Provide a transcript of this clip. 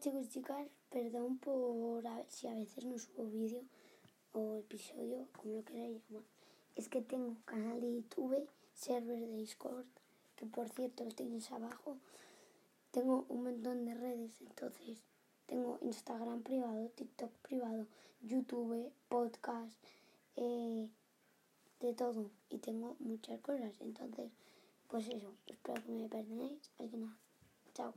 Chicos y chicas, perdón por a ver si a veces no subo vídeo o episodio, como lo queráis llamar. Es que tengo canal de YouTube, server de Discord, que por cierto lo tenéis abajo. Tengo un montón de redes, entonces tengo Instagram privado, TikTok privado, YouTube, podcast, eh, de todo. Y tengo muchas cosas, entonces, pues eso, espero que me perdonéis. Así que nada, chao.